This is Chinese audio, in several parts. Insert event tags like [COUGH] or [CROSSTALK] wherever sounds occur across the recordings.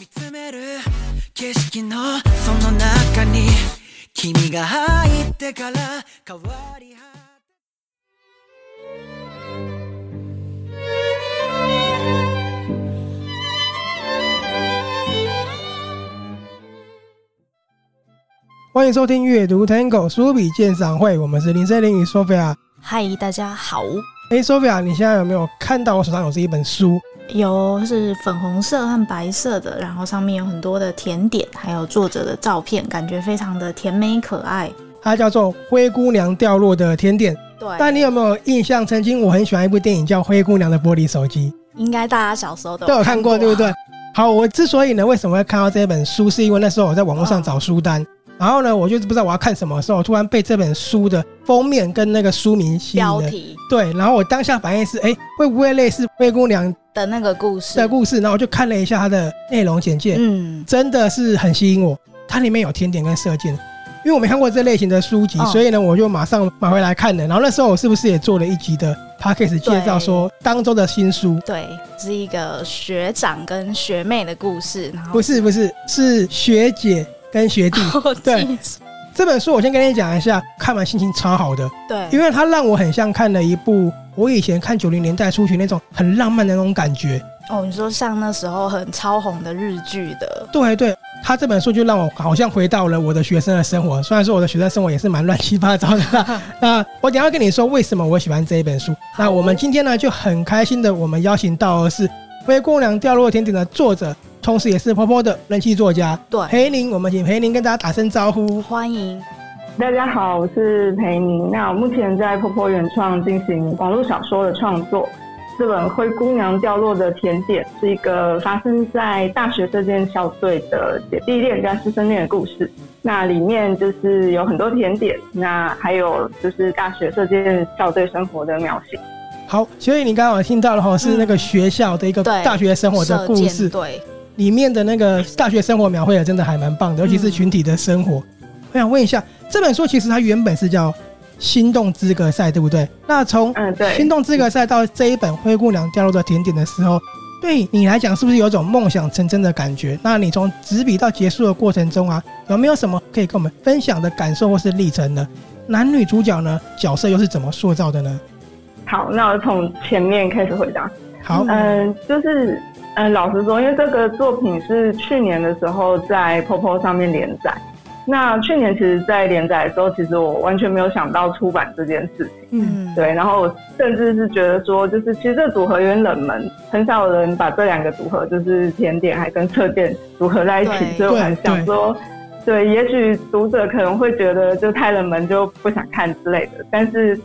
见つめる景色のその中に君が入ってから変わり果欢迎收听阅读 Tango 书笔鉴赏会，我们是林森林与 Sophia。嗨，大家好。哎，Sophia，你现在有没有看到我手上有这一本书？ 有，是粉红色和白色的，然后上面有很多的甜点，还有作者的照片，感觉非常的甜美可爱。它叫做《灰姑娘掉落的甜点》。对。但你有没有印象？曾经我很喜欢一部电影叫《灰姑娘的玻璃手机》，应该大家小时候都有都有看过，对不对？好，我之所以呢，为什么会看到这本书，是因为那时候我在网络上找书单。然后呢，我就是不知道我要看什么的时候，突然被这本书的封面跟那个书名吸引了。标题对，然后我当下反应是，哎，会不会类似灰姑娘的那个故事的故事？然后我就看了一下它的内容简介，嗯，真的是很吸引我。它里面有甜点跟射箭，因为我没看过这类型的书籍，哦、所以呢，我就马上买回来看了。然后那时候我是不是也做了一集的 podcast 介绍说当周的新书？对，是一个学长跟学妹的故事。然后不是不是，是学姐。跟学弟，[LAUGHS] 对这本书，我先跟你讲一下，看完心情超好的。对，因为它让我很像看了一部我以前看九零年代初期那种很浪漫的那种感觉。哦，你说像那时候很超红的日剧的。对对，他这本书就让我好像回到了我的学生的生活。虽然说我的学生生活也是蛮乱七八糟的。[LAUGHS] 那我等一下跟你说为什么我喜欢这一本书。那我们今天呢就很开心的，我们邀请到的是《灰姑娘掉落甜点》的作者。同时也是婆婆的人气作家，对，裴宁，我们请裴宁跟大家打声招呼，欢迎。大家好，我是裴宁。那我目前在婆婆原创进行网络小说的创作。这本《灰姑娘掉落的甜点》是一个发生在大学射箭校队的姐弟恋加师生恋的故事。那里面就是有很多甜点，那还有就是大学这件校队生活的描写。好，所以你刚刚有听到的哈是那个学校的一个大学生活的故事，嗯、对。里面的那个大学生活描绘的真的还蛮棒的，尤其是群体的生活。嗯、我想问一下，这本书其实它原本是叫《心动资格赛》，对不对？那从嗯，对《心动资格赛》到这一本《灰姑娘掉落的甜点》的时候，对你来讲是不是有种梦想成真的感觉？那你从执笔到结束的过程中啊，有没有什么可以跟我们分享的感受或是历程呢？男女主角呢，角色又是怎么塑造的呢？好，那我从前面开始回答。好，嗯、呃，就是。嗯，老实说，因为这个作品是去年的时候在 POPO 上面连载。那去年其实，在连载的时候，其实我完全没有想到出版这件事情。嗯，对。然后我甚至是觉得说，就是其实这组合有点冷门，很少有人把这两个组合，就是甜点还跟射箭组合在一起。所以我很想说，对，对，也许读者可能会觉得就太冷门，就不想看之类的。但是。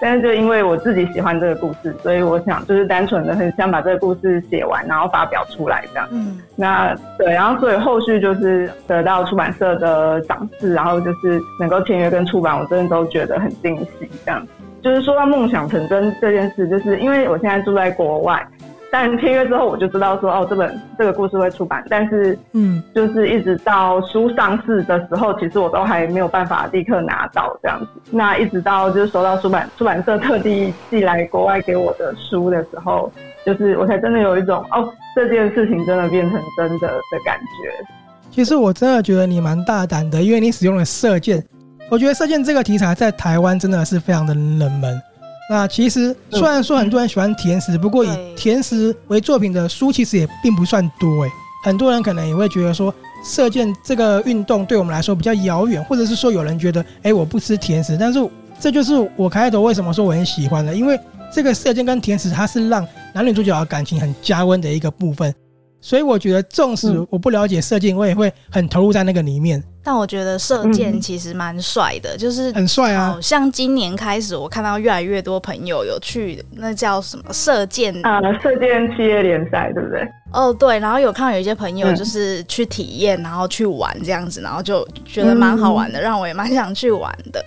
但是就因为我自己喜欢这个故事，所以我想就是单纯的很想把这个故事写完，然后发表出来这样。嗯，那对，然后所以后续就是得到出版社的赏识，然后就是能够签约跟出版，我真的都觉得很惊喜。这样，就是说到梦想成真这件事，就是因为我现在住在国外。但签约之后，我就知道说，哦，这本这个故事会出版。但是，嗯，就是一直到书上市的时候，其实我都还没有办法立刻拿到这样子。那一直到就是收到出版出版社特地寄来国外给我的书的时候，就是我才真的有一种，哦，这件事情真的变成真的的感觉。其实我真的觉得你蛮大胆的，因为你使用了射箭。我觉得射箭这个题材在台湾真的是非常的冷门。那其实虽然说很多人喜欢甜食，不过以甜食为作品的书其实也并不算多诶。很多人可能也会觉得说，射箭这个运动对我们来说比较遥远，或者是说有人觉得，哎，我不吃甜食。但是这就是我开头为什么说我很喜欢的，因为这个射箭跟甜食它是让男女主角的感情很加温的一个部分。所以我觉得，纵使我不了解射箭，我也会很投入在那个里面。但我觉得射箭其实蛮帅的，就是很帅啊！像今年开始，我看到越来越多朋友有去那叫什么射箭啊，射箭企业联赛，对不对？哦，对。然后有看到有一些朋友就是去体验，然后去玩这样子，然后就觉得蛮好玩的，让我也蛮想去玩的。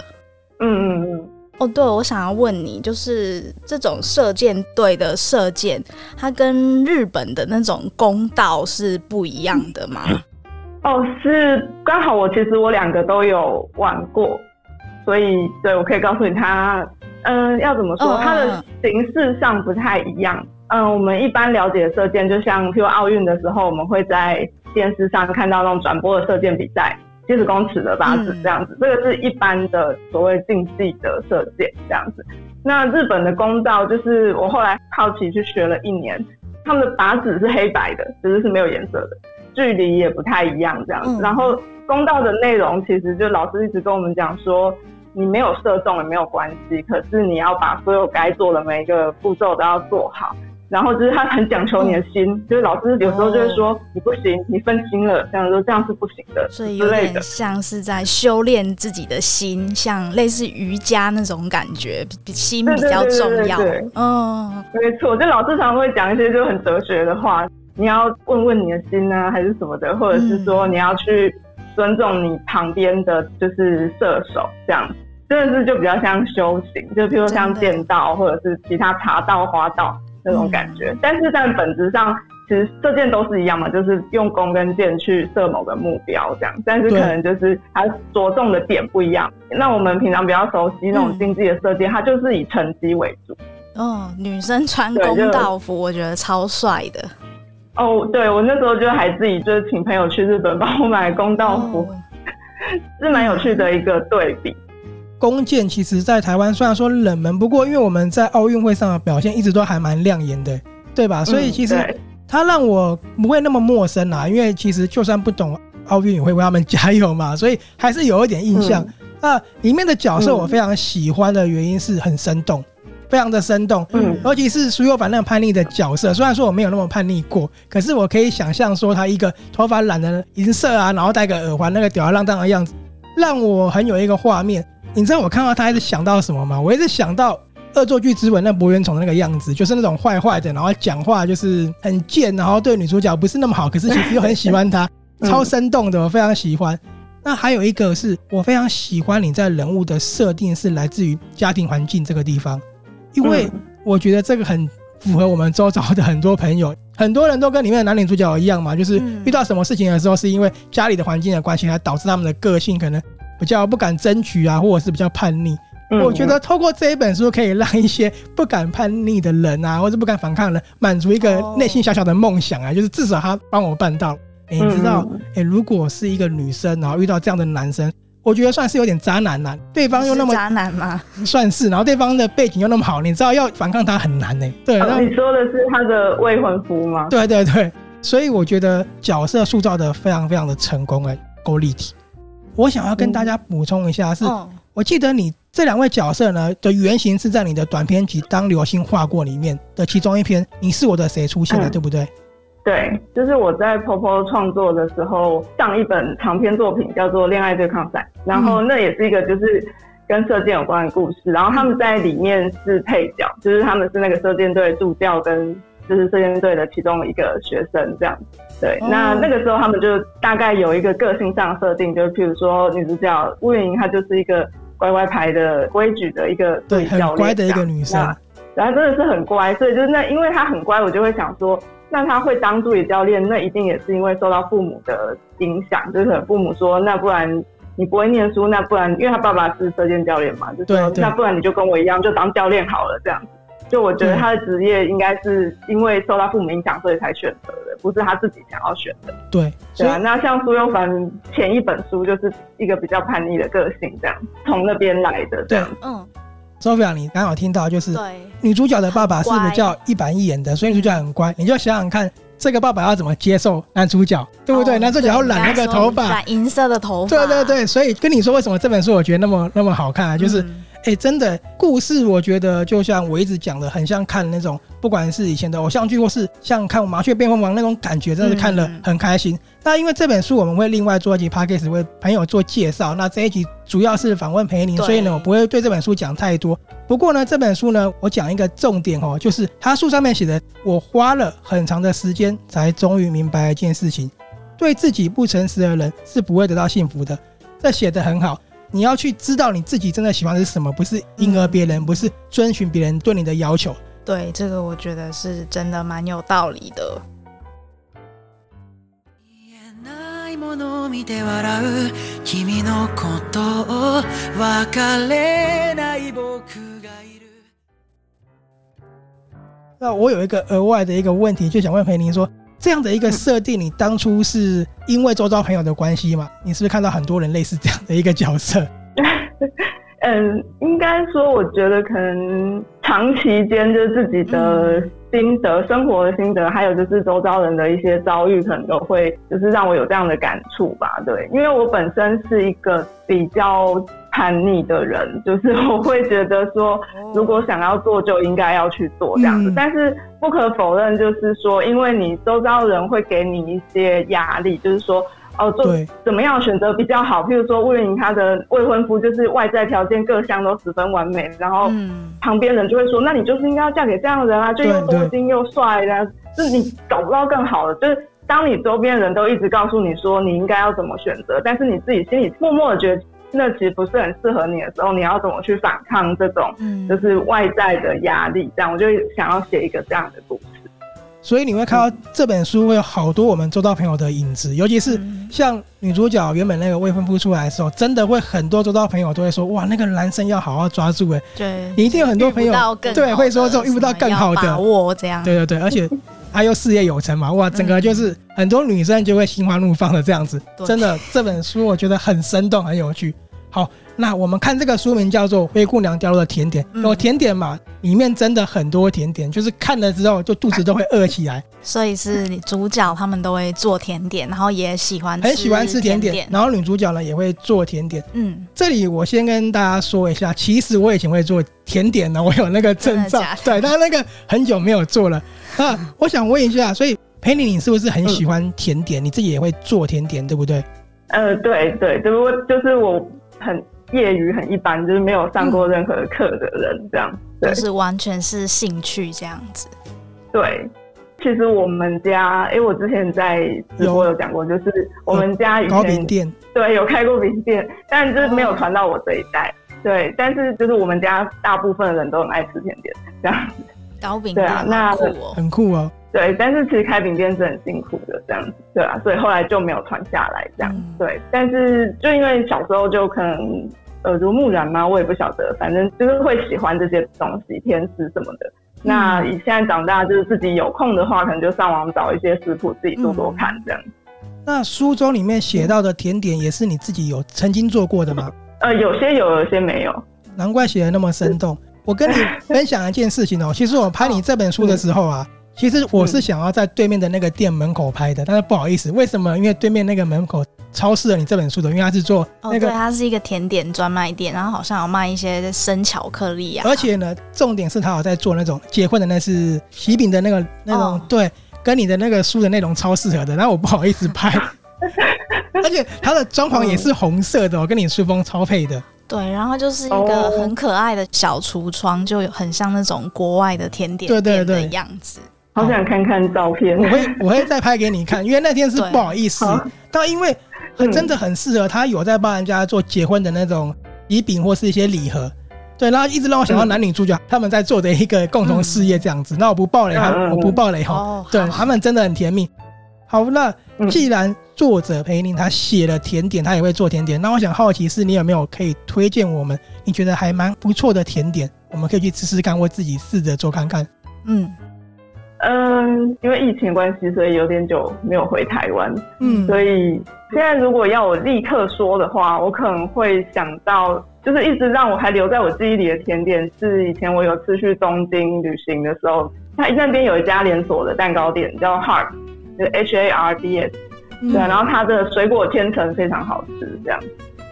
嗯嗯嗯。哦，对，我想要问你，就是这种射箭队的射箭，它跟日本的那种弓道是不一样的吗？哦，是刚好我其实我两个都有玩过，所以对我可以告诉你它，嗯、呃，要怎么说，哦、它的形式上不太一样。嗯、呃，我们一般了解射箭，就像譬如奥运的时候，我们会在电视上看到那种转播的射箭比赛，七十公尺的靶子这样子，嗯、这个是一般的所谓竞技的射箭这样子。那日本的弓道就是我后来好奇去学了一年，他们的靶子是黑白的，其实是没有颜色的，距离也不太一样这样子。嗯、然后弓道的内容其实就老师一直跟我们讲说，你没有射中也没有关系，可是你要把所有该做的每一个步骤都要做好。然后就是他很讲求你的心，嗯、就是老师有时候就会说、哦、你不行，你分心了，这样说这样是不行的，所以有点像是在修炼自己的心，像类似瑜伽那种感觉，比心比较重要。嗯，没错，就老师常会讲一些就很哲学的话，你要问问你的心呢、啊，还是什么的，或者是说你要去尊重你旁边的就是射手，这样。真的是就比较像修行，就比如说像剑道或者是其他茶道、花道。那种感觉，但是在本质上，其实射箭都是一样嘛，就是用弓跟箭去射某个目标这样，但是可能就是它着重的点不一样。那我们平常比较熟悉那种竞技的射箭，嗯、它就是以成绩为主。哦，女生穿弓道服，我觉得超帅的。哦，对，我那时候就还自己就是请朋友去日本帮我买公道服，哦、[LAUGHS] 是蛮有趣的一个对比。弓箭其实，在台湾虽然说冷门，不过因为我们在奥运会上的表现一直都还蛮亮眼的，对吧？所以其实它让我不会那么陌生啦。因为其实就算不懂奥运，也会为他们加油嘛，[LAUGHS] 所以还是有一点印象。那里面的角色我非常喜欢的原因是很生动，非常的生动。嗯，尤其是苏有凡那个叛逆的角色，虽然说我没有那么叛逆过，可是我可以想象说他一个头发染的银色啊，然后戴个耳环，那个吊儿郎当的样子，让我很有一个画面。你知道我看到他一直想到什么吗？我一直想到《恶作剧之吻》那博元崇的那个样子，就是那种坏坏的，然后讲话就是很贱，然后对女主角不是那么好，可是其实又很喜欢她，[LAUGHS] 超生动的，我非常喜欢。那还有一个是我非常喜欢你在人物的设定是来自于家庭环境这个地方，因为我觉得这个很符合我们周遭的很多朋友，很多人都跟里面的男女主角一样嘛，就是遇到什么事情的时候，是因为家里的环境的关系，来导致他们的个性可能。比较不敢争取啊，或者是比较叛逆。嗯、我觉得透过这一本书，可以让一些不敢叛逆的人啊，或者不敢反抗的人，满足一个内心小小的梦想啊，哦、就是至少他帮我办到。欸、你知道，哎、欸，如果是一个女生，然后遇到这样的男生，我觉得算是有点渣男呐、啊。对方又那么渣男吗？算是，然后对方的背景又那么好，你知道要反抗他很难呢、欸。对，哦、你说的是他的未婚夫吗？对对对，所以我觉得角色塑造的非常非常的成功哎，够立体。我想要跟大家补充一下，是我记得你这两位角色呢的原型是在你的短篇集《当流星划过》里面的其中一篇，你是我的谁出现的，对不对？对，就是我在 POPO 创作的时候上一本长篇作品叫做《恋爱对抗赛》，然后那也是一个就是跟射箭有关的故事，然后他们在里面是配角，就是他们是那个射箭队助教跟就是射箭队的其中一个学生这样子。对，那那个时候他们就大概有一个个性上设定，就是譬如说女主角乌云，她就是一个乖乖牌的规矩的一个对很乖的一个女生，然后真的是很乖，所以就是那因为她很乖，我就会想说，那她会当助理教练，那一定也是因为受到父母的影响，就是父母说，那不然你不会念书，那不然因为她爸爸是射箭教练嘛，就说那不然你就跟我一样，就当教练好了这样子。就我觉得他的职业应该是因为受到父母影响，所以才选择的，不是他自己想要选的。对，对啊。那像苏有凡前一本书就是一个比较叛逆的个性，这样从那边来的。对，嗯。Sophia，你刚好听到就是女主角的爸爸是比较一板一眼的，所以女主角很乖。你就想想看，这个爸爸要怎么接受男主角，对不对？男主角要染那个头发，染银色的头发。对对对，所以跟你说为什么这本书我觉得那么那么好看啊，就是。哎、欸，真的故事，我觉得就像我一直讲的，很像看那种，不管是以前的偶像剧，或是像看《麻雀变凤凰》那种感觉，真的是看了很开心。嗯、那因为这本书我们会另外做一集 podcast 为朋友做介绍，那这一集主要是访问裴宁，所以呢，我不会对这本书讲太多。不过呢，这本书呢，我讲一个重点哦，就是他书上面写的，我花了很长的时间才终于明白一件事情：对自己不诚实的人是不会得到幸福的。这写得很好。你要去知道你自己真的喜欢的是什么，不是迎合别人，不是遵循别人对你的要求。对，这个我觉得是真的蛮有道理的。那我有一个额外的一个问题，就想问裴宁说，这样的一个设定，你当初是因为周遭朋友的关系吗？你是不是看到很多人类似这样的一个角色？[LAUGHS] 嗯，应该说，我觉得可能长期间就是自己的心得、嗯、生活的心得，还有就是周遭人的一些遭遇，可能都会就是让我有这样的感触吧。对，因为我本身是一个比较叛逆的人，[LAUGHS] 就是我会觉得说，如果想要做，就应该要去做这样子。嗯、但是不可否认，就是说，因为你周遭人会给你一些压力，就是说。哦，做怎么样选择比较好？譬如说，魏云她的未婚夫就是外在条件各项都十分完美，然后旁边人就会说，那你就是应该要嫁给这样的人啊，就又多金又帅的，就是你找不到更好的。就是当你周边人都一直告诉你说你应该要怎么选择，但是你自己心里默默的觉得那其实不是很适合你的时候，你要怎么去反抗这种就是外在的压力？这样，我就想要写一个这样的故事。所以你会看到这本书会有好多我们周遭朋友的影子，尤其是像女主角原本那个未婚夫出来的时候，真的会很多周遭朋友都会说：“哇，那个男生要好好抓住哎！”对，你一定有很多朋友对会说这种遇不到更好的我这样。对对对，而且他又事业有成嘛，哇，整个就是很多女生就会心花怒放的这样子。真的，这本书我觉得很生动，很有趣。好。那我们看这个书名叫做《灰姑娘掉落的甜点》，有甜点嘛？里面真的很多甜点，就是看了之后就肚子都会饿起来。所以是你主角他们都会做甜点，然后也喜欢很喜欢吃甜点，然后女主角呢也会做甜点。嗯，这里我先跟大家说一下，其实我以前会做甜点呢，我有那个证照。对，但那个很久没有做了。[LAUGHS] 那我想问一下，所以佩妮，你是不是很喜欢甜点？你自己也会做甜点，对不对？呃，对对，只不过就是我很。业余很一般，就是没有上过任何课的人，这样，对，就是完全是兴趣这样子。对，其实我们家，哎，我之前在直播有讲过，就是我们家以前对，有开过饼店，但就是没有传到我这一代。对，但是就是我们家大部分的人都很爱吃甜点，这样子。糕饼店，对啊，那很酷哦。对，但是其实开饼店是很辛苦的，这样子，对啊，所以后来就没有传下来，这样。对，但是就因为小时候就可能。耳濡目染吗？我也不晓得，反正就是会喜欢这些东西，甜食什么的。嗯、那以现在长大，就是自己有空的话，可能就上网找一些食谱，自己做做看这样。嗯、那书中里面写到的甜点，也是你自己有曾经做过的吗？呃，有些有，有些没有。难怪写的那么生动。我跟你分享一件事情哦、喔，其实我拍你这本书的时候啊。嗯其实我是想要在对面的那个店门口拍的，但是不好意思，为什么？因为对面那个门口超适合你这本书的，因为它是做那个，哦、对，它是一个甜点专卖店，然后好像有卖一些生巧克力啊。而且呢，重点是他有在做那种结婚的，那是喜饼的那个那种，哦、对，跟你的那个书的内容超适合的。然后我不好意思拍，[LAUGHS] 而且它的装潢也是红色的，我跟你书封超配的。对，然后就是一个很可爱的小橱窗，就很像那种国外的甜点店的样子。好想看看照片，我会我会再拍给你看，因为那天是不好意思，但因为很真的很适合，他有在帮人家做结婚的那种礼饼或是一些礼盒，对，然后一直让我想到男女主角他们在做的一个共同事业这样子。那我不爆雷，我不爆雷哈，对，他们真的很甜蜜。好，那既然作者裴宁他写了甜点，他也会做甜点，那我想好奇是你有没有可以推荐我们你觉得还蛮不错的甜点，我们可以去试试看，或自己试着做看看。嗯。嗯，因为疫情关系，所以有点久没有回台湾。嗯，所以现在如果要我立刻说的话，我可能会想到，就是一直让我还留在我记忆里的甜点，是以前我有次去东京旅行的时候，它那边有一家连锁的蛋糕店叫 Hard，就是 H A R D S，对，然后它的水果千层非常好吃，这样。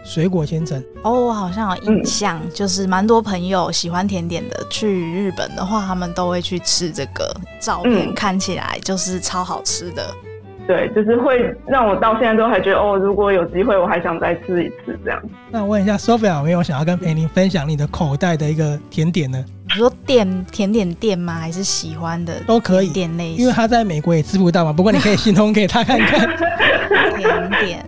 水果千层哦，我好像有印象，嗯、就是蛮多朋友喜欢甜点的，去日本的话，他们都会去吃这个。照片看起来就是超好吃的，嗯、对，就是会让我到现在都还觉得哦，如果有机会，我还想再吃一次这样。那我问一下，Sophia 有没有想要跟裴林分享你的口袋的一个甜点呢？你说店甜点店吗？还是喜欢的都可以店类？因为他在美国也吃不到嘛。不过你可以形容给他看看。[LAUGHS] 甜点。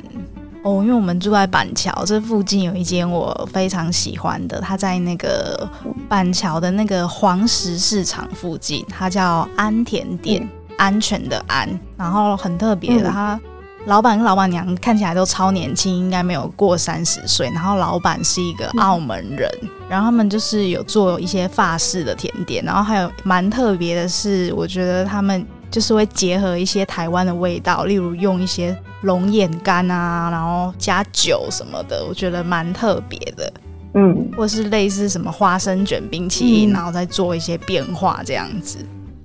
哦，因为我们住在板桥，这附近有一间我非常喜欢的，它在那个板桥的那个黄石市场附近，它叫安甜点，嗯、安全的安，然后很特别的，它老板跟老板娘看起来都超年轻，应该没有过三十岁，然后老板是一个澳门人，嗯、然后他们就是有做一些法式的甜点，然后还有蛮特别的是，我觉得他们。就是会结合一些台湾的味道，例如用一些龙眼干啊，然后加酒什么的，我觉得蛮特别的。嗯，或是类似什么花生卷冰淇淋，嗯、然后再做一些变化这样子，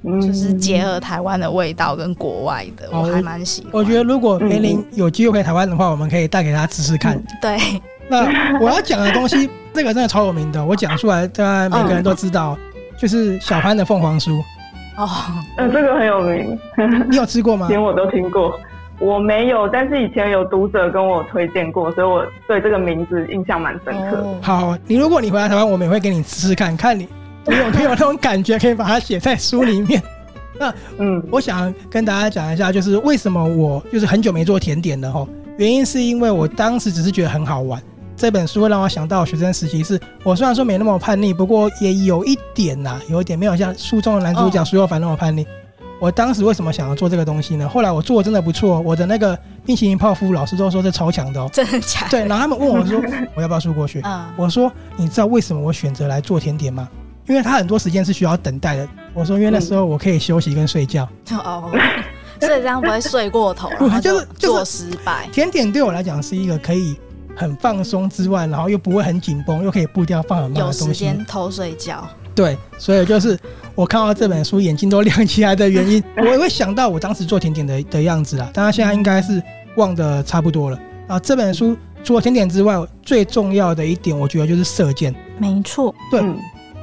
嗯、就是结合台湾的味道跟国外的，我还蛮喜欢。我觉得如果梅林有机会回台湾的话，我们可以带给他吃吃看。嗯、对，[LAUGHS] 那我要讲的东西，这个真的超有名的，我讲出来，大家每个人都知道，嗯、就是小潘的凤凰酥。哦，嗯，这个很有名，[LAUGHS] 你有吃过吗？连我都听过。我没有，但是以前有读者跟我推荐过，所以我对这个名字印象蛮深刻。哦、好，你如果你回来台湾，我们也会给你吃吃看看你，你有没有那种感觉，可以把它写在书里面。[LAUGHS] 那嗯，我想跟大家讲一下，就是为什么我就是很久没做甜点了哈。原因是因为我当时只是觉得很好玩，这本书会让我想到学生时期是，是我虽然说没那么叛逆，不过也有一点呐、啊，有一点没有像书中的男主角苏有凡那么叛逆。哦我当时为什么想要做这个东西呢？后来我做的真的不错，我的那个冰淇淋泡芙老师都说是超强的哦，真的假的？对，然后他们问我说我要不要输过去？[LAUGHS] 嗯，我说你知道为什么我选择来做甜点吗？因为他很多时间是需要等待的。我说因为那时候我可以休息跟睡觉。哦，所以这样不会睡过头，然后就 [LAUGHS] 是做失败。甜点对我来讲是一个可以很放松之外，然后又不会很紧绷，又可以步调放很慢的东西。有时间偷睡觉。对，所以就是我看到这本书，眼睛都亮起来的原因。[LAUGHS] 我也会想到我当时做甜点的的样子啊，当然现在应该是忘得差不多了啊。这本书除了甜点之外，最重要的一点，我觉得就是射箭。没错，对，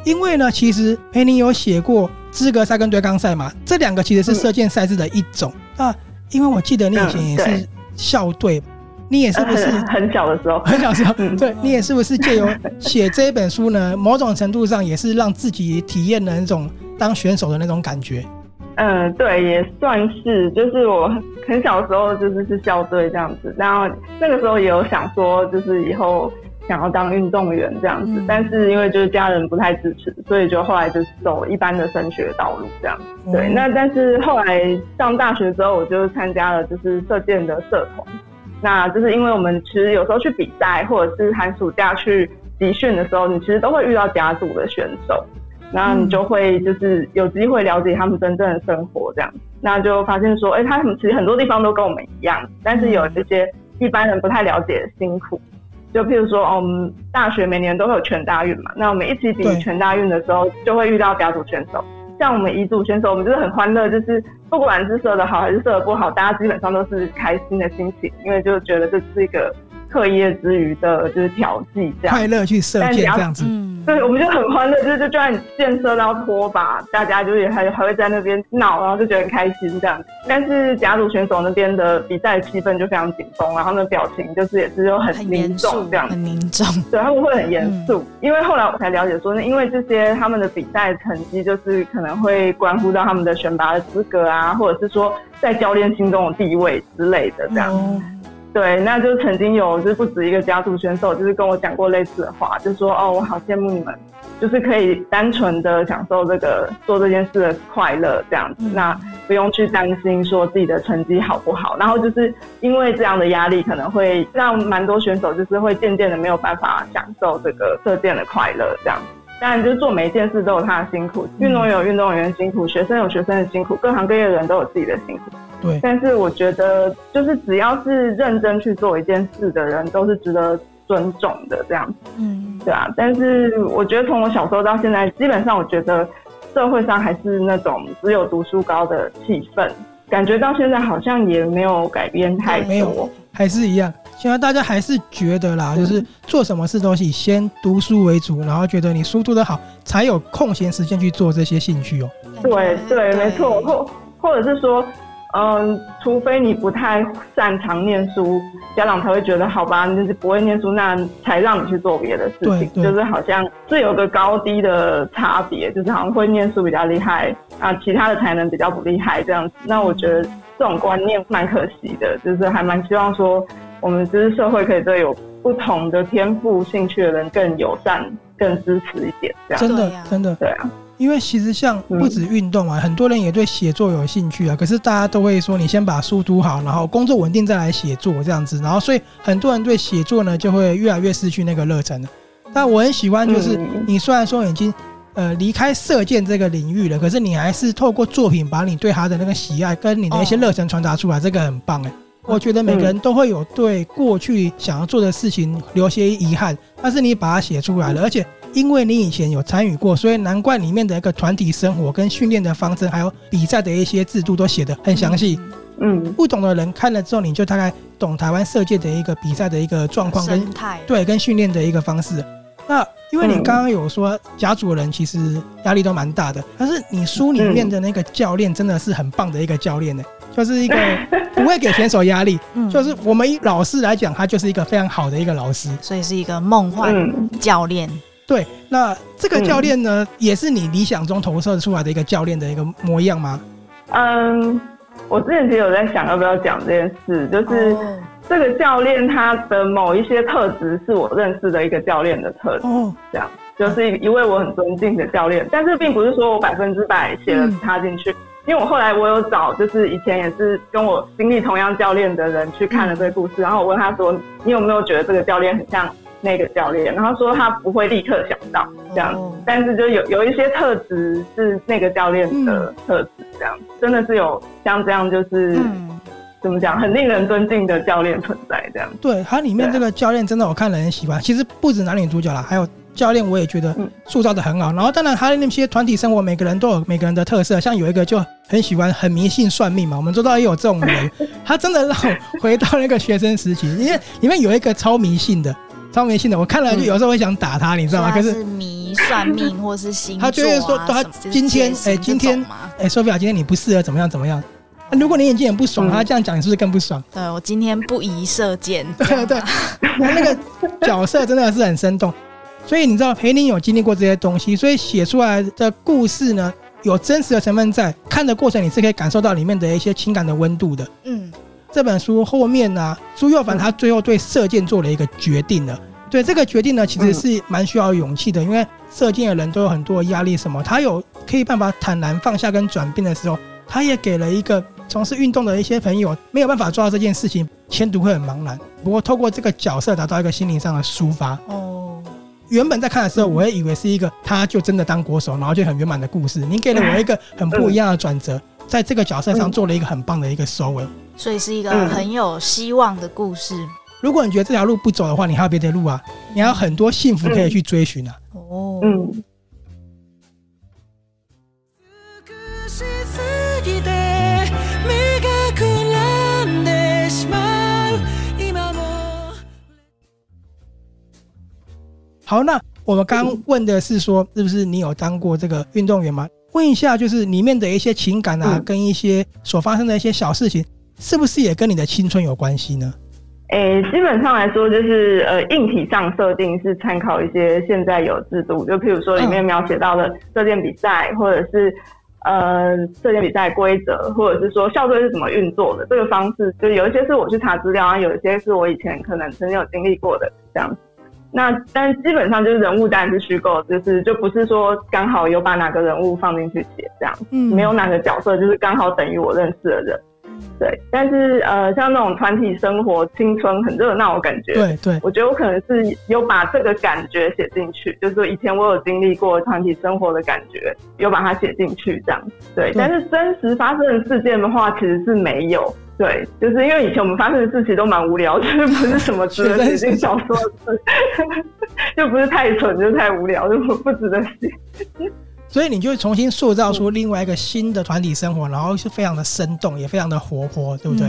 因为呢，其实佩妮有写过资格赛跟对抗赛嘛，这两个其实是射箭赛制的一种啊。因为我记得你以前也是校队。你也是不是 [LAUGHS] 很小的时候？很小的时候，[LAUGHS] 对，你也是不是借由写这一本书呢？[LAUGHS] 某种程度上也是让自己体验了那种当选手的那种感觉。嗯，对，也算是，就是我很小的时候就是是校队这样子，然后那个时候也有想说，就是以后想要当运动员这样子，但是因为就是家人不太支持，所以就后来就是走一般的升学道路这样子。对，那但是后来上大学之后，我就参加了就是射箭的社团。那就是因为我们其实有时候去比赛，或者是寒暑假去集训的时候，你其实都会遇到甲组的选手，那你就会就是有机会了解他们真正的生活这样，那就发现说，哎、欸，他们其实很多地方都跟我们一样，但是有一些一般人不太了解的辛苦，就譬如说，我们大学每年都会有全大运嘛，那我们一起比全大运的时候，就会遇到甲组选手。像我们乙组选手，我们就是很欢乐，就是不管是射的好还是射的不好，大家基本上都是开心的心情，因为就觉得这是一个。课业之余的就是调剂，这样快乐去射箭这样子，嗯，对，我们就很欢乐，就是就就算建设到拖把，大家就是还还会在那边闹，然后就觉得很开心这样。但是甲组选手那边的比赛气氛就非常紧绷，然后那表情就是也是就很凝重这样，很凝重，对，他们会很严肃。嗯、因为后来我才了解说，因为这些他们的比赛成绩就是可能会关乎到他们的选拔的资格啊，或者是说在教练心中的地位之类的这样。嗯对，那就曾经有就是不止一个甲组选手，就是跟我讲过类似的话，就说哦，我好羡慕你们，就是可以单纯的享受这个做这件事的快乐这样子，嗯、那不用去担心说自己的成绩好不好。然后就是因为这样的压力，可能会让蛮多选手就是会渐渐的没有办法享受这个射箭的快乐这样。当然，就是做每一件事都有他的辛苦，运动员有运动员的辛苦，学生有学生的辛苦，各行各业的人都有自己的辛苦。对，但是我觉得，就是只要是认真去做一件事的人，都是值得尊重的，这样子。嗯，对啊。但是我觉得，从我小时候到现在，基本上我觉得社会上还是那种只有读书高的气氛，感觉到现在好像也没有改变太多，没有，还是一样。现在大家还是觉得啦，就是做什么事都是以先读书为主，然后觉得你书读得好，才有空闲时间去做这些兴趣哦。对对，没错，或或者是说。嗯，除非你不太擅长念书，家长才会觉得好吧，你就是不会念书，那才让你去做别的事情，就是好像这有个高低的差别，就是好像会念书比较厉害啊，其他的才能比较不厉害这样子。那我觉得这种观念蛮可惜的，就是还蛮希望说，我们就是社会可以对有不同的天赋、兴趣的人更友善、更支持一点，这样。真的，真的，对啊。因为其实像不止运动啊，嗯、很多人也对写作有兴趣啊。可是大家都会说，你先把书读好，然后工作稳定再来写作这样子。然后所以很多人对写作呢，就会越来越失去那个热忱了。但我很喜欢，就是你虽然说已经呃离开射箭这个领域了，可是你还是透过作品把你对他的那个喜爱跟你的一些热忱传达出来，这个很棒哎。我觉得每个人都会有对过去想要做的事情留些遗憾，但是你把它写出来了，而且因为你以前有参与过，所以难怪里面的一个团体生活跟训练的方针，还有比赛的一些制度都写得很详细。嗯，不懂的人看了之后，你就大概懂台湾射箭的一个比赛的一个状况跟对跟训练的一个方式。那因为你刚刚有说甲组的人其实压力都蛮大的，但是你书里面的那个教练真的是很棒的一个教练呢。就是一个 [LAUGHS] 不会给选手压力，嗯，就是我们以老师来讲，他就是一个非常好的一个老师，所以是一个梦幻教练。对，那这个教练呢，也是你理想中投射出来的一个教练的一个模样吗？嗯，我之前其实有在想要不要讲这件事，就是这个教练他的某一些特质是我认识的一个教练的特质，这样就是一一位我很尊敬的教练，但是并不是说我百分之百写了他进去。因为我后来我有找，就是以前也是跟我经历同样教练的人去看了这个故事，然后我问他说：“你有没有觉得这个教练很像那个教练？”然后说他不会立刻想到这样，但是就有有一些特质是那个教练的特质，这样真的是有像这样就是怎么讲，很令人尊敬的教练存在这样。对，它里面这个教练真的我看了很喜欢，其实不止男女主角啦，还有。教练我也觉得塑造的很好，然后当然他的那些团体生活，每个人都有每个人的特色，像有一个就很喜欢很迷信算命嘛，我们知道也有这种人，[LAUGHS] 他真的让我回到那个学生时期，因为里面有一个超迷信的，超迷信的，我看了就有时候会想打他，你知道吗？可是迷算命或是星座，他就会说他今天哎今天哎 Sophia 今天你不适合怎么样怎么样，如果你眼睛很不爽，他这样讲你是不是更不爽？对，我今天不宜射箭，对对对，[LAUGHS] 那那个角色真的是很生动。所以你知道裴林有经历过这些东西，所以写出来的故事呢，有真实的成分在。看的过程你是可以感受到里面的一些情感的温度的。嗯，这本书后面呢，朱佑凡他最后对射箭做了一个决定了。对这个决定呢，其实是蛮需要勇气的，因为射箭的人都有很多压力，什么他有可以办法坦然放下跟转变的时候，他也给了一个从事运动的一些朋友没有办法做到这件事情，前途会很茫然。不过透过这个角色达到一个心灵上的抒发。哦。原本在看的时候，我也以为是一个他就真的当国手，然后就很圆满的故事。您给了我一个很不一样的转折，在这个角色上做了一个很棒的一个收尾，所以是一个很有希望的故事。如果你觉得这条路不走的话，你还有别的路啊，你还有很多幸福可以去追寻啊。哦，嗯。好，那我们刚刚问的是说，是不是你有当过这个运动员吗？问一下，就是里面的一些情感啊，跟一些所发生的一些小事情，是不是也跟你的青春有关系呢？诶、欸，基本上来说，就是呃，硬体上设定是参考一些现在有制度，就譬如说里面描写到的射箭比赛，或者是呃射箭比赛规则，或者是说校队是怎么运作的这个方式，就有一些是我去查资料啊，有一些是我以前可能曾经有经历过的这样子。那但基本上就是人物当然是虚构，就是就不是说刚好有把哪个人物放进去写这样，嗯，没有哪个角色就是刚好等于我认识的人，对。但是呃，像那种团体生活、青春很热闹的感觉，对对，我觉得我可能是有把这个感觉写进去，就是说以前我有经历过团体生活的感觉，有把它写进去这样，对。但是真实发生的事件的话，其实是没有。对，就是因为以前我们发生的事情都蛮无聊，就 [LAUGHS] 是不是什么值得写进小说的事，[LAUGHS] 就不是太蠢，就太无聊，就不值得写。所以你就重新塑造出另外一个新的团体生活，然后是非常的生动，也非常的活泼，对不对？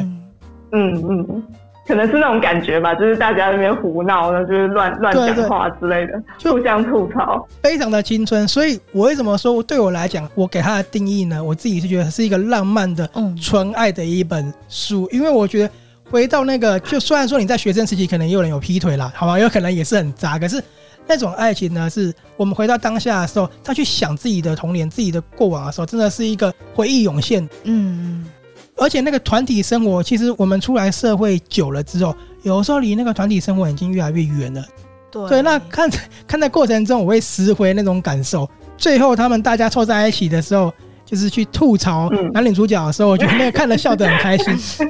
嗯嗯。嗯可能是那种感觉吧，就是大家在那边胡闹，然后就是乱乱讲话之类的，互相吐槽，非常的青春。所以我为什么说对我来讲，我给他的定义呢？我自己是觉得是一个浪漫的、纯爱的一本书，因为我觉得回到那个，就虽然说你在学生时期可能也有人有劈腿啦，好吧，有可能也是很渣，可是那种爱情呢，是我们回到当下的时候，他去想自己的童年、自己的过往的时候，真的是一个回忆涌现。嗯。而且那个团体生活，其实我们出来社会久了之后，有时候离那个团体生活已经越来越远了。对，对，那看 [LAUGHS] 看在过程中，我会拾回那种感受。最后他们大家凑在一起的时候，就是去吐槽男女主角的时候，嗯、我觉得那个看了笑得很开心。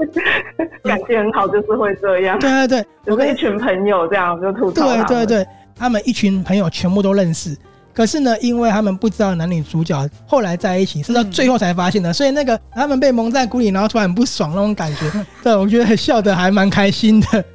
[LAUGHS] 感情很好，就是会这样。对对对，我跟一群朋友这样就吐槽。对对对，他们一群朋友全部都认识。可是呢，因为他们不知道男女主角后来在一起，是到最后才发现的，嗯、所以那个他们被蒙在鼓里，然后突然很不爽那种感觉，[LAUGHS] 对，我觉得笑得还蛮开心的。[LAUGHS]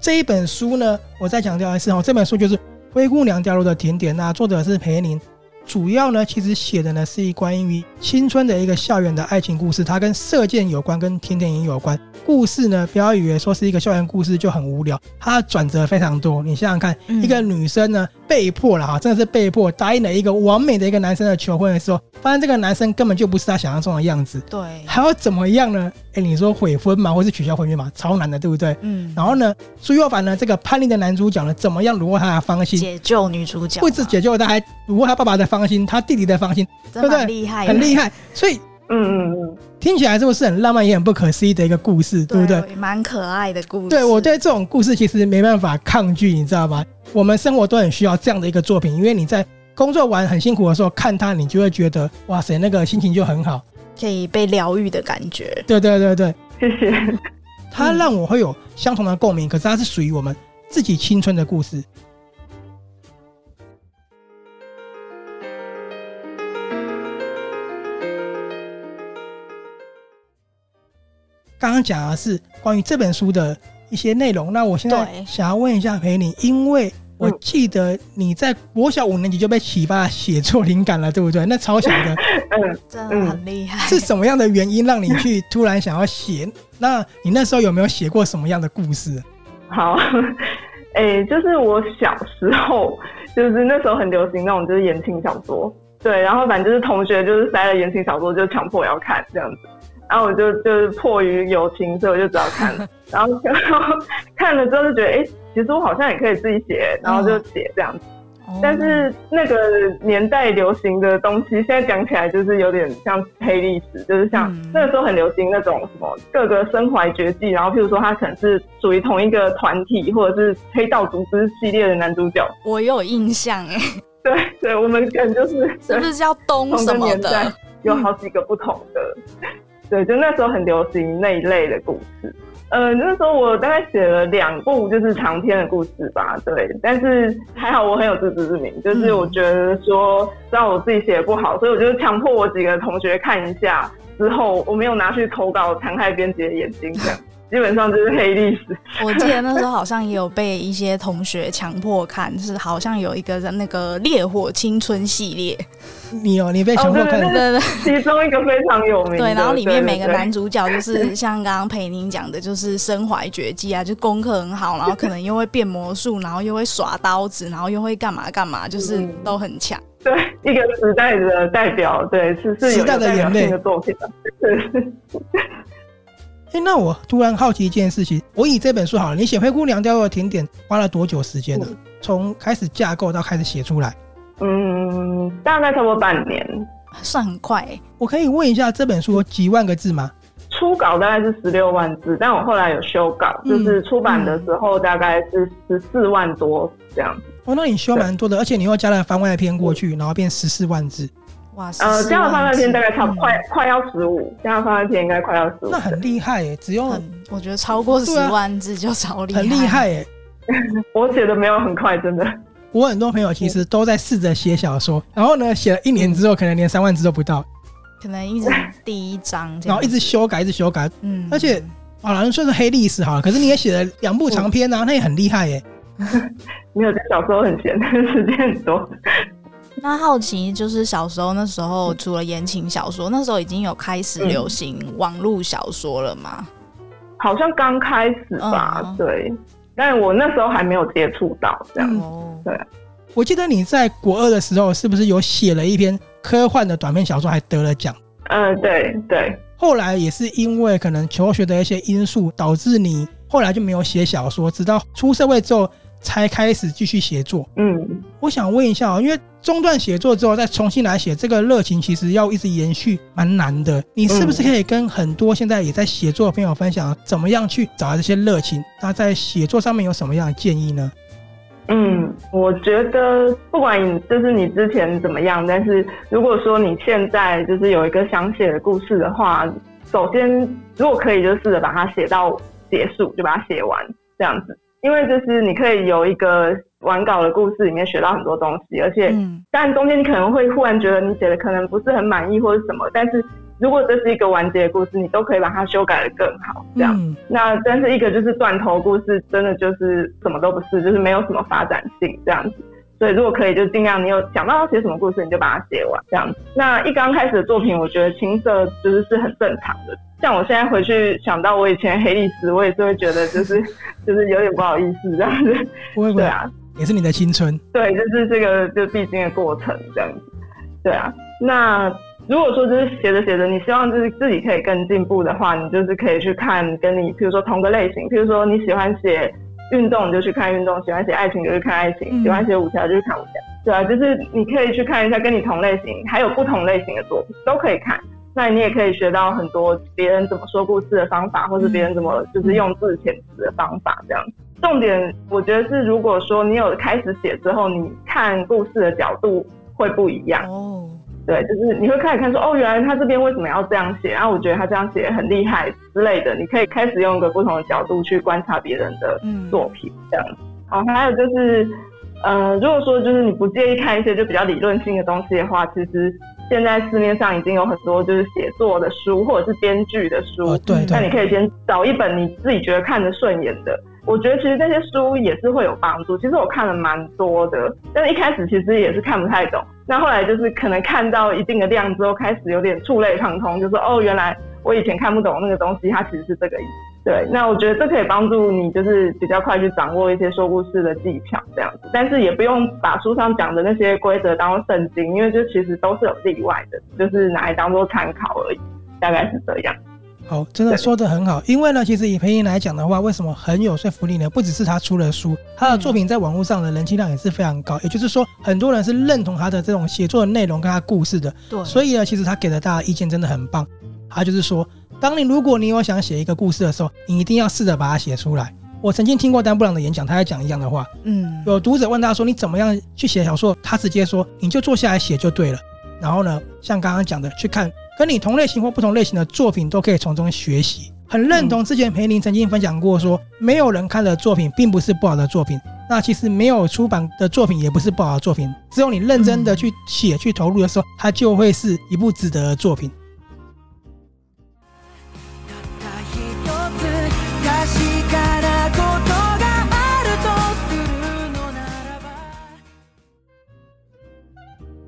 这一本书呢，我再强调一次哦，这本书就是《灰姑娘掉落的甜点》，那作者是裴宁。主要呢，其实写的呢是一关于青春的一个校园的爱情故事，它跟射箭有关，跟甜点也有关。故事呢，不要以为说是一个校园故事就很无聊，它的转折非常多。你想想看，嗯、一个女生呢被迫了哈，真的是被迫答应了一个完美的一个男生的求婚的时候，发现这个男生根本就不是他想象中的样子。对，还要怎么样呢？哎，你说悔婚嘛，或是取消婚约嘛，超难的，对不对？嗯。然后呢，苏有凡呢，这个叛逆的男主角呢，怎么样虏获他的芳心，解救女主角，不止解救他，还虏获他爸爸的芳心，他弟弟的芳心，对不对？厉害，很厉害。所以，嗯嗯嗯，听起来是不是很浪漫，也很不可思议的一个故事，对不对？蛮可爱的故事。对，我对这种故事其实没办法抗拒，你知道吗？我们生活都很需要这样的一个作品，因为你在工作完很辛苦的时候看它，你就会觉得哇塞，那个心情就很好。可以被疗愈的感觉，对对对对，谢谢。它让我会有相同的共鸣，可是它是属于我们自己青春的故事。刚刚讲的是关于这本书的一些内容，那我现在想要问一下裴你，因为。我记得你在国小五年级就被启发写作灵感了，对不对？那超小的，嗯，[LAUGHS] 真的很厉害。是什么样的原因让你去突然想要写？那你那时候有没有写过什么样的故事？好，哎、欸，就是我小时候，就是那时候很流行那种就是言情小说，对，然后反正就是同学就是塞了言情小说，就强迫要看这样子，然后我就就是迫于友情，所以我就只好看了，[LAUGHS] 然后看了之后就觉得，哎、欸。其实我好像也可以自己写，然后就写这样子。哦、但是那个年代流行的东西，现在讲起来就是有点像黑历史，就是像那个时候很流行那种什么各个身怀绝技，然后譬如说他可能是属于同一个团体或者是黑道组织系列的男主角。我有印象哎，对对，我们可能就是是不是叫东什么的？[LAUGHS] 有好几个不同的，嗯、对，就那时候很流行那一类的故事。呃，那时候我大概写了两部就是长篇的故事吧，对，但是还好我很有自知之明，就是我觉得说，知道我自己写的不好，所以我就强迫我几个同学看一下，之后我没有拿去投稿残害编辑的眼睛这样。基本上就是黑历史。我记得那时候好像也有被一些同学强迫看，是好像有一个那个《烈火青春》系列。你有你被强迫看？对对对，其中一个非常有名。对，然后里面每个男主角就是 [LAUGHS] 像刚刚裴宁讲的，就是身怀绝技啊，就功课很好，然后可能又会变魔术，然后又会耍刀子，然后又会干嘛干嘛，就是都很强。对，一个时代的代表，对，是是有代表性的作品。对。哎，那我突然好奇一件事情，我以这本书好了，你写《灰姑娘掉落的甜点》花了多久时间呢？从开始架构到开始写出来，嗯，大概差不多半年，[LAUGHS] 算很快。我可以问一下，这本书有几万个字吗？初稿大概是十六万字，但我后来有修稿，就是出版的时候大概是十四万多这样子。哦，那你修蛮多的，而且你又加了番外篇过去，然后变十四万字。哇，呃，加上番外篇大概差快快要十五，加上番外篇应该快要十五。那很厉害耶，只用我觉得超过十万字就超厉害，很厉害耶。[LAUGHS] 我写的没有很快，真的。我很多朋友其实都在试着写小说，然后呢，写了一年之后，可能连三万字都不到，可能一直第一章，然后一直修改，一直修改。嗯，而且好像说是黑历史好了，可是你也写了两部长篇啊，那也很厉害耶。[LAUGHS] 没有，小时候很闲，[LAUGHS] 时间很多。那好奇就是小时候那时候，除了言情小说，那时候已经有开始流行网络小说了吗？好像刚开始吧，嗯、对。但我那时候还没有接触到这样。嗯、对，我记得你在国二的时候，是不是有写了一篇科幻的短篇小说，还得了奖？嗯，对对。后来也是因为可能求学的一些因素，导致你后来就没有写小说，直到出社会之后。才开始继续写作。嗯，我想问一下啊，因为中断写作之后再重新来写，这个热情其实要一直延续，蛮难的。你是不是可以跟很多现在也在写作的朋友分享，怎么样去找到这些热情？那在写作上面有什么样的建议呢？嗯，我觉得不管你就是你之前怎么样，但是如果说你现在就是有一个想写的故事的话，首先如果可以就试着把它写到结束，就把它写完这样子，因为就是你可以有一个完稿的故事里面学到很多东西，而且嗯、但中间你可能会忽然觉得你写的可能不是很满意或者什么，但是。如果这是一个完结的故事，你都可以把它修改的更好，这样。嗯、那但是一个就是断头故事，真的就是什么都不是，就是没有什么发展性这样子。所以如果可以，就尽量你有想到要写什么故事，你就把它写完这样子。那一刚开始的作品，我觉得青涩就是是很正常的。像我现在回去想到我以前黑历史，我也是会觉得就是 [LAUGHS] 就是有点不好意思这样子。不会不会，对啊，也是你的青春。对，就是这个就必经的过程这样子。对啊，那。如果说就是写着写着，你希望就是自己可以更进步的话，你就是可以去看跟你，比如说同个类型，比如说你喜欢写运动，你就去看运动；喜欢写爱情，就去看爱情；喜欢写武侠，就去看武侠。对啊，就是你可以去看一下跟你同类型，还有不同类型的作品都可以看。那你也可以学到很多别人怎么说故事的方法，或是别人怎么就是用字遣词的方法这样。重点我觉得是，如果说你有开始写之后，你看故事的角度会不一样哦。对，就是你会开始看说，哦，原来他这边为什么要这样写？然后我觉得他这样写很厉害之类的。你可以开始用一个不同的角度去观察别人的作品，这样子。好，还有就是，呃，如果说就是你不介意看一些就比较理论性的东西的话，其实现在市面上已经有很多就是写作的书或者是编剧的书。哦，对对。那你可以先找一本你自己觉得看着顺眼的。我觉得其实这些书也是会有帮助。其实我看了蛮多的，但是一开始其实也是看不太懂。那后来就是可能看到一定的量之后，开始有点触类旁通，就说哦，原来我以前看不懂那个东西，它其实是这个意思。对，那我觉得这可以帮助你，就是比较快去掌握一些说故事的技巧这样子。但是也不用把书上讲的那些规则当做圣经，因为就其实都是有例外的，就是拿来当做参考而已，大概是这样。好，真的说的很好。因为呢，其实以培英来讲的话，为什么很有说服力呢？不只是他出了书，他的作品在网络上的人气量也是非常高。也就是说，很多人是认同他的这种写作的内容跟他故事的。对。所以呢，其实他给的大家意见真的很棒。他就是说，当你如果你有想写一个故事的时候，你一定要试着把它写出来。我曾经听过丹布朗的演讲，他在讲一样的话。嗯。有读者问他说：“你怎么样去写小说？”他直接说：“你就坐下来写就对了。”然后呢，像刚刚讲的，去看。跟你同类型或不同类型的作品都可以从中学习。很认同之前培林曾经分享过说，没有人看的作品并不是不好的作品。那其实没有出版的作品也不是不好的作品，只有你认真的去写、去投入的时候，它就会是一部值得的作品。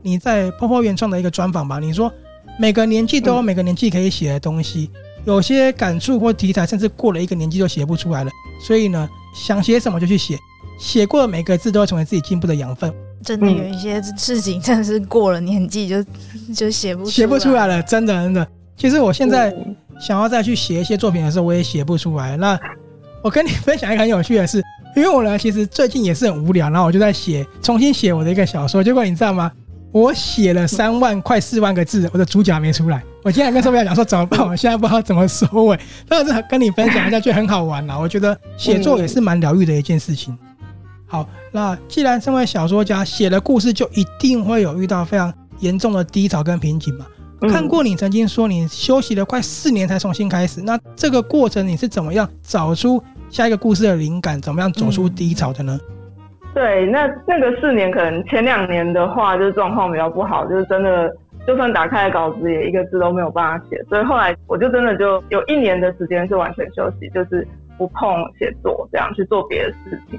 你在泡泡原创的一个专访吧，你说。每个年纪都有每个年纪可以写的东西，有些感触或题材，甚至过了一个年纪就写不出来了。所以呢，想写什么就去写，写过的每个字都会成为自己进步的养分。真的有一些事情，真的是过了年纪就 [LAUGHS] 就写不写不出来了，真的真的。其实我现在想要再去写一些作品的时候，我也写不出来。那我跟你分享一个很有趣的事，因为我呢，其实最近也是很无聊，然后我就在写，重新写我的一个小说。结果你知道吗？我写了三万快四万个字，我的主角还没出来。我今天跟受不了讲说怎么办？我现在不知道怎么收尾。但是跟你分享一下，就很好玩啦。我觉得写作也是蛮疗愈的一件事情。好，那既然身为小说家，写了故事就一定会有遇到非常严重的低潮跟瓶颈嘛。看过你曾经说你休息了快四年才重新开始，那这个过程你是怎么样找出下一个故事的灵感？怎么样走出低潮的呢？对，那那个四年可能前两年的话，就是状况比较不好，就是真的，就算打开稿子也一个字都没有办法写。所以后来我就真的就有一年的时间是完全休息，就是不碰写作，这样去做别的事情。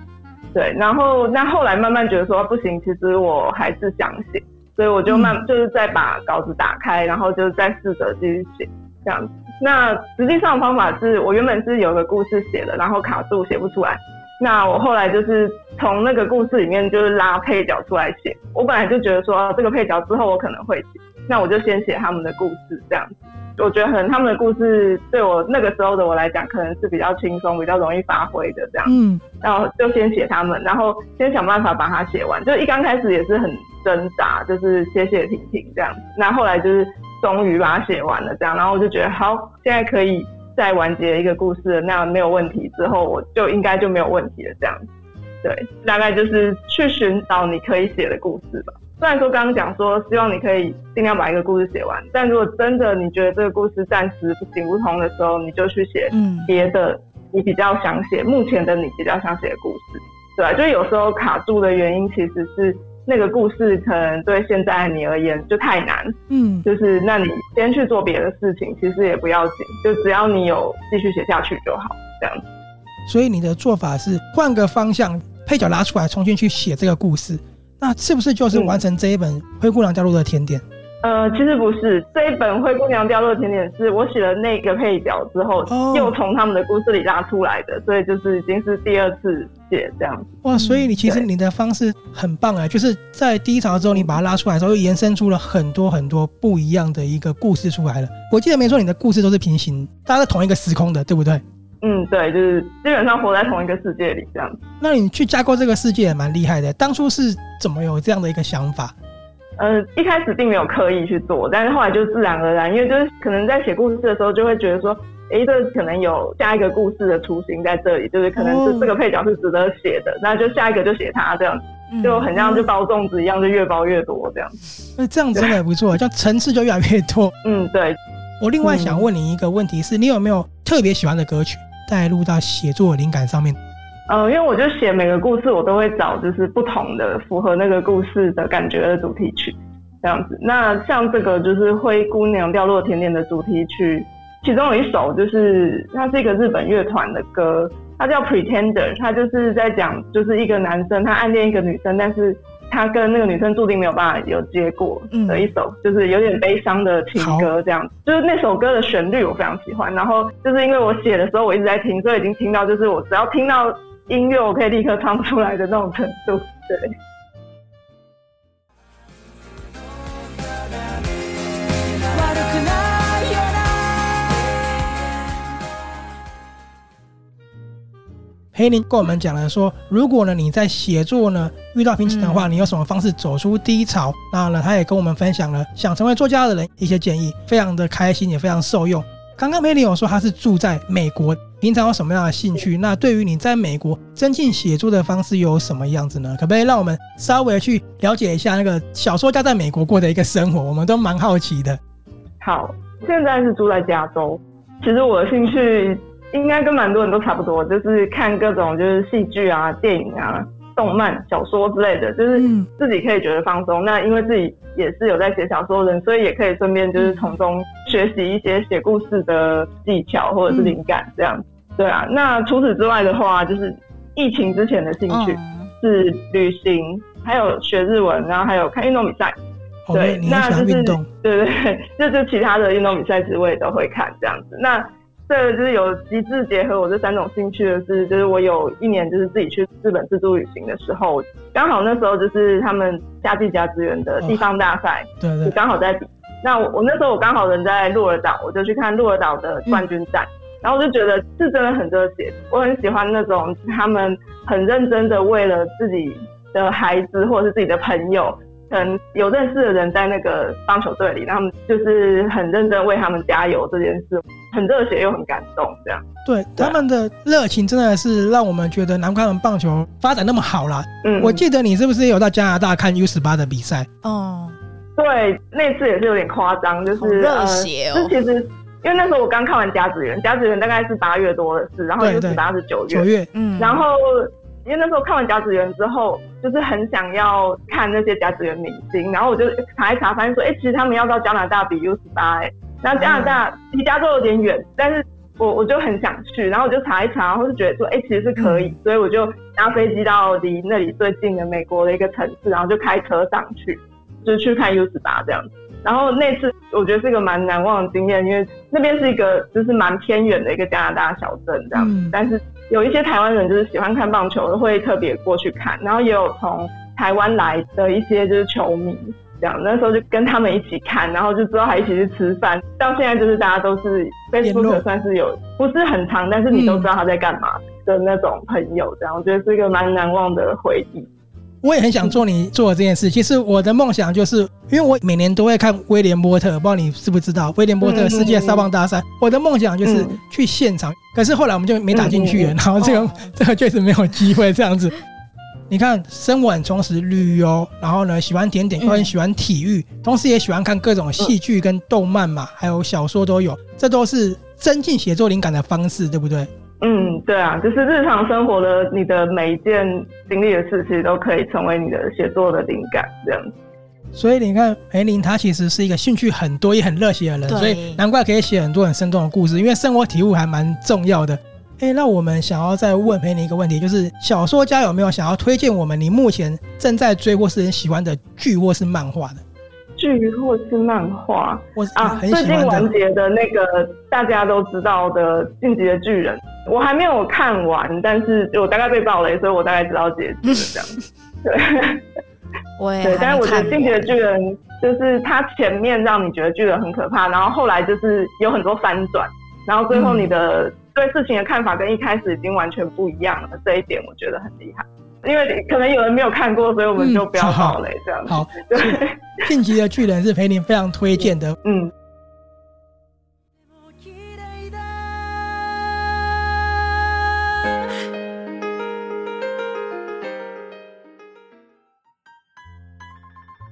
对，然后那后来慢慢觉得说不行，其实我还是想写，所以我就慢就是再把稿子打开，然后就再试着继续写这样子。那实际上的方法是我原本是有个故事写的，然后卡住写不出来。那我后来就是从那个故事里面就是拉配角出来写。我本来就觉得说这个配角之后我可能会写，那我就先写他们的故事这样子。我觉得可能他们的故事对我那个时候的我来讲，可能是比较轻松、比较容易发挥的这样。嗯。然后就先写他们，然后先想办法把它写完。就一刚开始也是很挣扎，就是写写停停这样子。那后来就是终于把它写完了这样，然后我就觉得好，现在可以。再完结一个故事，那样没有问题之后，我就应该就没有问题了。这样，对，大概就是去寻找你可以写的故事吧。虽然说刚刚讲说希望你可以尽量把一个故事写完，但如果真的你觉得这个故事暂时不行不通的时候，你就去写别的，你比较想写，目前的你比较想写的故事，对啊，就有时候卡住的原因其实是那个故事可能对现在的你而言就太难，嗯，就是那你先去做别的事情，其实也不要紧，就只要你有继续写下去就好，这样子。所以你的做法是换个方向，配角拉出来，重新去写这个故事。那是不是就是完成这一本《灰姑娘加入的甜点》？嗯？呃，其实不是，这一本《灰姑娘掉落的甜点》是我写了那个配角之后，哦、又从他们的故事里拉出来的，所以就是已经是第二次写这样子。哇，所以你其实你的方式很棒哎，就是在第一场之后你把它拉出来的时候，又延伸出了很多很多不一样的一个故事出来了。我记得没错，你的故事都是平行，大家在同一个时空的，对不对？嗯，对，就是基本上活在同一个世界里这样子。那你去架构这个世界也蛮厉害的。当初是怎么有这样的一个想法？呃，一开始并没有刻意去做，但是后来就自然而然，因为就是可能在写故事的时候，就会觉得说，哎，这可能有下一个故事的雏形在这里，就是可能是这个配角是值得写的，哦、那就下一个就写他这样子，就很像就包粽子一样，就越包越多这样子。[LAUGHS] 那、嗯、这样子真的不错，就层次就越来越多。[LAUGHS] 嗯，对。我另外想问你一个问题是，是你有没有特别喜欢的歌曲？带入到写作灵感上面，呃，因为我就写每个故事，我都会找就是不同的符合那个故事的感觉的主题曲，这样子。那像这个就是《灰姑娘掉落甜点》的主题曲，其中有一首就是它是一个日本乐团的歌，它叫 Pretender，它就是在讲就是一个男生他暗恋一个女生，但是。他跟那个女生注定没有办法有结果的一首，嗯、就是有点悲伤的情歌，这样子。就是那首歌的旋律我非常喜欢，然后就是因为我写的时候我一直在听，所以已经听到就是我只要听到音乐，我可以立刻唱出来的那种程度，对。黑林跟我们讲了说，如果呢你在写作呢遇到瓶颈的话，你有什么方式走出低潮？然后呢，他也跟我们分享了想成为作家的人一些建议，非常的开心，也非常受用。刚刚黑林有说他是住在美国，平常有什么样的兴趣？那对于你在美国增进写作的方式又有什么样子呢？可不可以让我们稍微去了解一下那个小说家在美国过的一个生活？我们都蛮好奇的。好，现在是住在加州。其实我的兴趣。应该跟蛮多人都差不多，就是看各种就是戏剧啊、电影啊、动漫、小说之类的，就是自己可以觉得放松。嗯、那因为自己也是有在写小说的人，所以也可以顺便就是从中学习一些写故事的技巧或者是灵感这样。嗯、对啊，那除此之外的话，就是疫情之前的兴趣是旅行，还有学日文，然后还有看运动比赛。对，那就是对对对，就 [LAUGHS] 就其他的运动比赛，其实我也都会看这样子。那这个就是有极致结合我这三种兴趣的是，就是我有一年就是自己去日本自助旅行的时候，刚好那时候就是他们夏季甲子园的地方大赛，对对，刚好在比。那我我那时候我刚好人在鹿儿岛，我就去看鹿儿岛的冠军战，然后我就觉得是真的很热血，我很喜欢那种他们很认真的为了自己的孩子或者是自己的朋友。可能有认识的人在那个棒球队里，他们就是很认真为他们加油这件事，很热血又很感动，这样。对，对他们的热情真的是让我们觉得难怪他们棒球发展那么好啦。嗯，我记得你是不是也有到加拿大看 U 十八的比赛？哦，对，那次也是有点夸张，就是热血哦。呃、其实因为那时候我刚看完甲子园，甲子园大概是八月多的事，然后 U 十八是九月，九月，嗯，然后。因为那时候看完甲子园之后，就是很想要看那些甲子园明星，然后我就查一查，发现说，哎、欸，其实他们要到加拿大比 U 十八，哎，那加拿大离加州有点远，但是我我就很想去，然后我就查一查，然后就觉得说，哎、欸，其实是可以，嗯、所以我就搭飞机到离那里最近的美国的一个城市，然后就开车上去，就去看 U 十八这样子。然后那次我觉得是一个蛮难忘的经验，因为那边是一个就是蛮偏远的一个加拿大小镇这样子，嗯、但是。有一些台湾人就是喜欢看棒球，会特别过去看，然后也有从台湾来的一些就是球迷，这样那时候就跟他们一起看，然后就之后还一起去吃饭。到现在就是大家都是 Facebook 算是有不是很长，但是你都知道他在干嘛的那种朋友，这样我觉得是一个蛮难忘的回忆。我也很想做你做的这件事。其实我的梦想就是，因为我每年都会看威廉波特，不知道你知不知道威廉波特世界沙棒大赛。我的梦想就是去现场，可是后来我们就没打进去，然后这个 [LAUGHS] 这个确实没有机会这样子。你看生活很充实，旅游，然后呢喜欢甜点，又很喜欢体育，嗯、同时也喜欢看各种戏剧跟动漫嘛，嗯、还有小说都有，这都是增进写作灵感的方式，对不对？嗯，对啊，就是日常生活的你的每一件经历的事其实都可以成为你的写作的灵感，这样子。所以你看，培林他其实是一个兴趣很多也很热血的人，所以难怪可以写很多很生动的故事，因为生活体悟还蛮重要的。哎，那我们想要再问培林一个问题，就是小说家有没有想要推荐我们你目前正在追或是很喜欢的剧或是漫画的？剧或是漫画，我啊最近完结的那个大家都知道的《进击的巨人》，我还没有看完，但是我大概被爆雷，所以我大概知道结局这样。对，[LAUGHS] 我也对，但是我觉得《进击的巨人》就是它前面让你觉得巨人很可怕，然后后来就是有很多翻转，然后最后你的对事情的看法跟一开始已经完全不一样了，这一点我觉得很厉害。因为可能有人没有看过，所以我们就不要爆雷这样子。好，晋级的巨人是培林非常推荐的。嗯。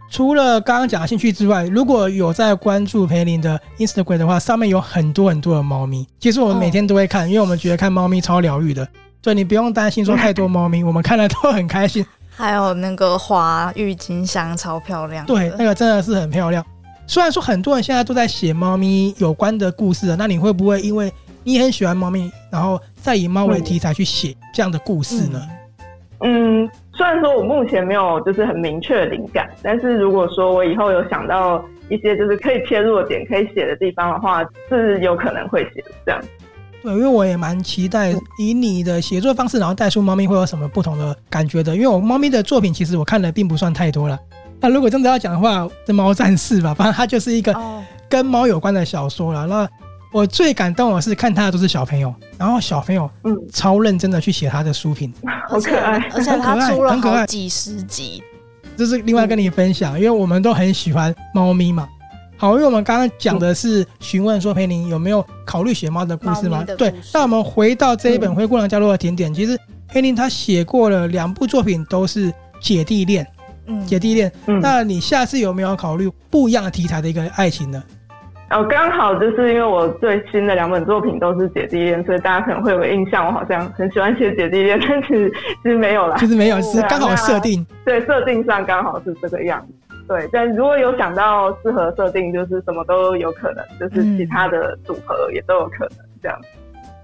除了刚刚讲的兴趣之外，如果有在关注培林的 Instagram 的话，上面有很多很多的猫咪。其实我们每天都会看，因为我们觉得看猫咪超疗愈的。对，你不用担心说太多猫咪，我们看了都很开心。还有那个花郁金香超漂亮，对，那个真的是很漂亮。虽然说很多人现在都在写猫咪有关的故事，那你会不会因为你很喜欢猫咪，然后再以猫为题材去写这样的故事呢？嗯，虽然说我目前没有就是很明确的灵感，但是如果说我以后有想到一些就是可以切入的点，可以写的地方的话，是有可能会写这样。对，因为我也蛮期待以你的写作方式，然后带出猫咪会有什么不同的感觉的。因为我猫咪的作品其实我看的并不算太多了。那如果真的要讲的话，这《猫战士》吧，反正它就是一个跟猫有关的小说了。那我最感动的是看他的都是小朋友，然后小朋友嗯超认真的去写他的书评，[LAUGHS] 好可爱，而且他出了好几十集。这是另外跟你分享，因为我们都很喜欢猫咪嘛。好，因为我们刚刚讲的是询问说培林有没有考虑写猫的故事吗？对，那我们回到这一本《灰姑娘掉落的甜点》，其实培林他写过了两部作品，都是姐弟恋，嗯，姐弟恋。那你下次有没有考虑不一样的题材的一个爱情呢？哦，刚好就是因为我最新的两本作品都是姐弟恋，所以大家可能会有个印象，我好像很喜欢写姐弟恋，但其实其实没有啦，其实没有，是刚好设定，对，设定上刚好是这个样子。对，但如果有想到适合设定，就是什么都有可能，就是其他的组合也都有可能这样。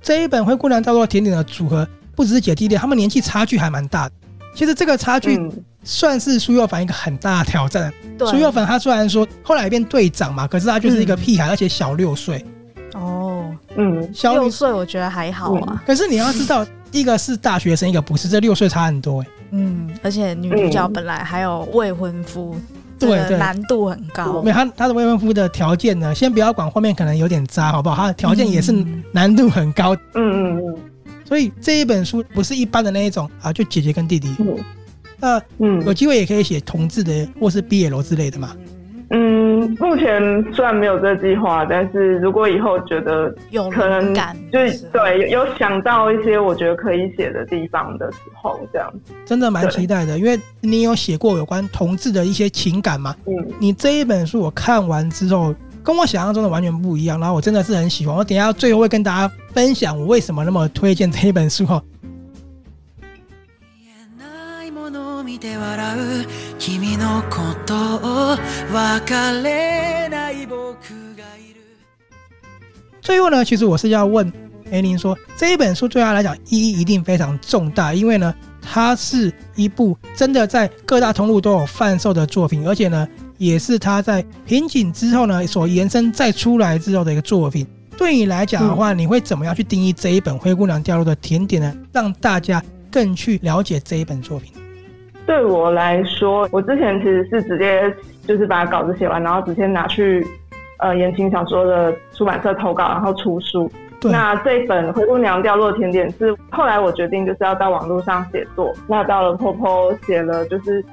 这一本《灰姑娘叫做甜点》的组合不只是姐弟恋，他们年纪差距还蛮大的。其实这个差距算是苏幼凡一个很大的挑战。[LAUGHS] 苏幼凡他虽然说后来变队长嘛，可是他就是一个屁孩，而且小六岁。哦，嗯，小六岁我觉得还好啊。可是你要知道，一个是大学生，一个不是，这六岁差很多哎。嗯，而且女主角本来还有未婚夫。对对，难度很高。没有他，他的未婚夫的条件呢，先不要管后面可能有点渣，好不好？他的条件也是难度很高。嗯嗯嗯。所以这一本书不是一般的那一种啊，就姐姐跟弟弟。嗯。那嗯，有机会也可以写同志的，或是 BL 之类的嘛。嗯，目前虽然没有这个计划，但是如果以后觉得有可能，就是对有想到一些我觉得可以写的地方的时候，这样子真的蛮期待的。因为你有写过有关同志的一些情感嘛，嗯，你这一本书我看完之后，跟我想象中的完全不一样，然后我真的是很喜欢。我等一下最后会跟大家分享我为什么那么推荐这一本书哈。最后呢，其实我是要问培林说，这一本书对他来讲意义一定非常重大，因为呢，它是一部真的在各大通路都有贩售的作品，而且呢，也是他在瓶颈之后呢所延伸再出来之后的一个作品。对你来讲的话，你会怎么样去定义这一本《灰姑娘掉落的甜点》呢？让大家更去了解这一本作品。对我来说，我之前其实是直接就是把稿子写完，然后直接拿去呃言情小说的出版社投稿，然后出书。那这本《灰姑娘掉落甜点》是后来我决定就是要到网络上写作，那到了 POPO 写了就是